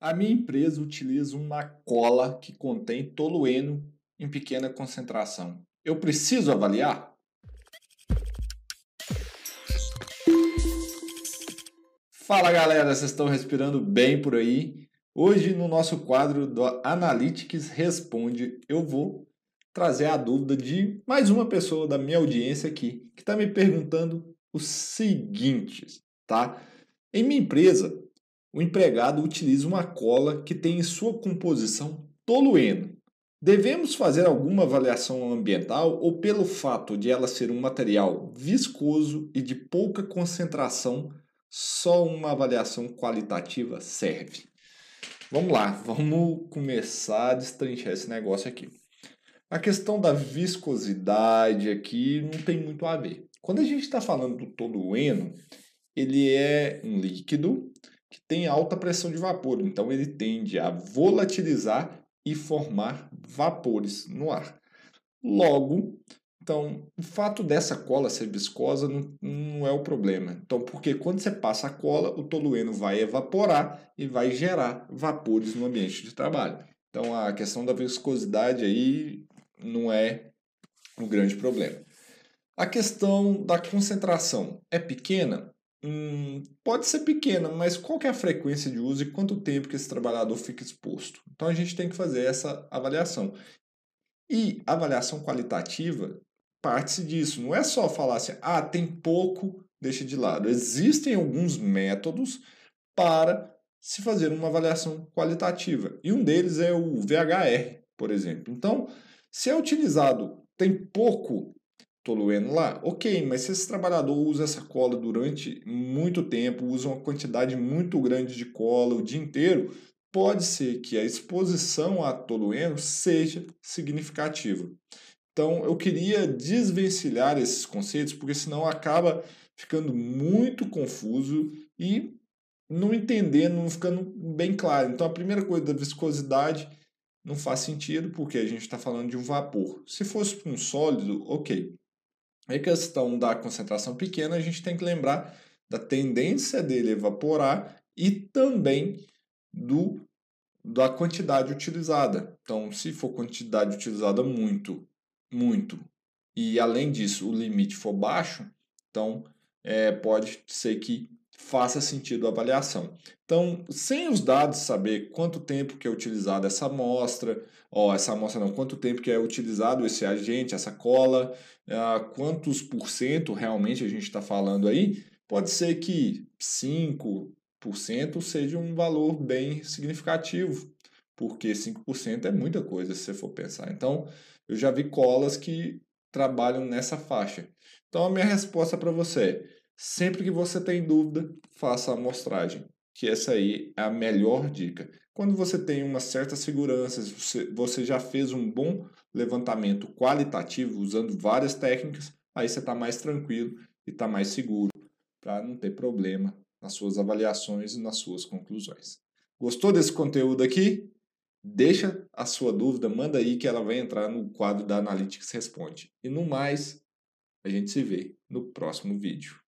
A minha empresa utiliza uma cola que contém tolueno em pequena concentração. Eu preciso avaliar? Fala galera, vocês estão respirando bem por aí? Hoje no nosso quadro do Analytics Responde, eu vou trazer a dúvida de mais uma pessoa da minha audiência aqui, que está me perguntando o seguinte, tá? Em minha empresa, o empregado utiliza uma cola que tem em sua composição tolueno. Devemos fazer alguma avaliação ambiental ou, pelo fato de ela ser um material viscoso e de pouca concentração, só uma avaliação qualitativa serve? Vamos lá, vamos começar a destrinchar esse negócio aqui. A questão da viscosidade aqui não tem muito a ver. Quando a gente está falando do tolueno, ele é um líquido que tem alta pressão de vapor, então ele tende a volatilizar e formar vapores no ar. Logo, então, o fato dessa cola ser viscosa não, não é o problema. Então, porque quando você passa a cola, o tolueno vai evaporar e vai gerar vapores no ambiente de trabalho. Então, a questão da viscosidade aí não é o grande problema. A questão da concentração é pequena? Hum, pode ser pequena, mas qual é a frequência de uso e quanto tempo que esse trabalhador fica exposto? Então a gente tem que fazer essa avaliação. E avaliação qualitativa parte-se disso. Não é só falar assim, ah, tem pouco, deixa de lado. Existem alguns métodos para se fazer uma avaliação qualitativa. E um deles é o VHR, por exemplo. Então, se é utilizado, tem pouco tolueno lá, ok, mas se esse trabalhador usa essa cola durante muito tempo, usa uma quantidade muito grande de cola o dia inteiro, pode ser que a exposição a tolueno seja significativa. Então, eu queria desvencilhar esses conceitos, porque senão acaba ficando muito confuso e não entendendo, não ficando bem claro. Então, a primeira coisa da viscosidade não faz sentido, porque a gente está falando de um vapor. Se fosse um sólido, ok. A questão da concentração pequena, a gente tem que lembrar da tendência dele evaporar e também do da quantidade utilizada. Então, se for quantidade utilizada muito, muito, e além disso o limite for baixo, então é, pode ser que faça sentido a avaliação. Então, sem os dados saber quanto tempo que é utilizada essa amostra, ó, essa amostra não, quanto tempo que é utilizado esse agente, essa cola, uh, quantos por cento realmente a gente está falando aí, pode ser que 5% seja um valor bem significativo, porque 5% é muita coisa se você for pensar. Então, eu já vi colas que trabalham nessa faixa. Então, a minha resposta para você é Sempre que você tem dúvida, faça a amostragem, que essa aí é a melhor dica. Quando você tem uma certa segurança, você, já fez um bom levantamento qualitativo usando várias técnicas, aí você está mais tranquilo e está mais seguro para não ter problema nas suas avaliações e nas suas conclusões. Gostou desse conteúdo aqui? Deixa a sua dúvida, manda aí que ela vai entrar no quadro da Analytics Responde. E no mais, a gente se vê no próximo vídeo.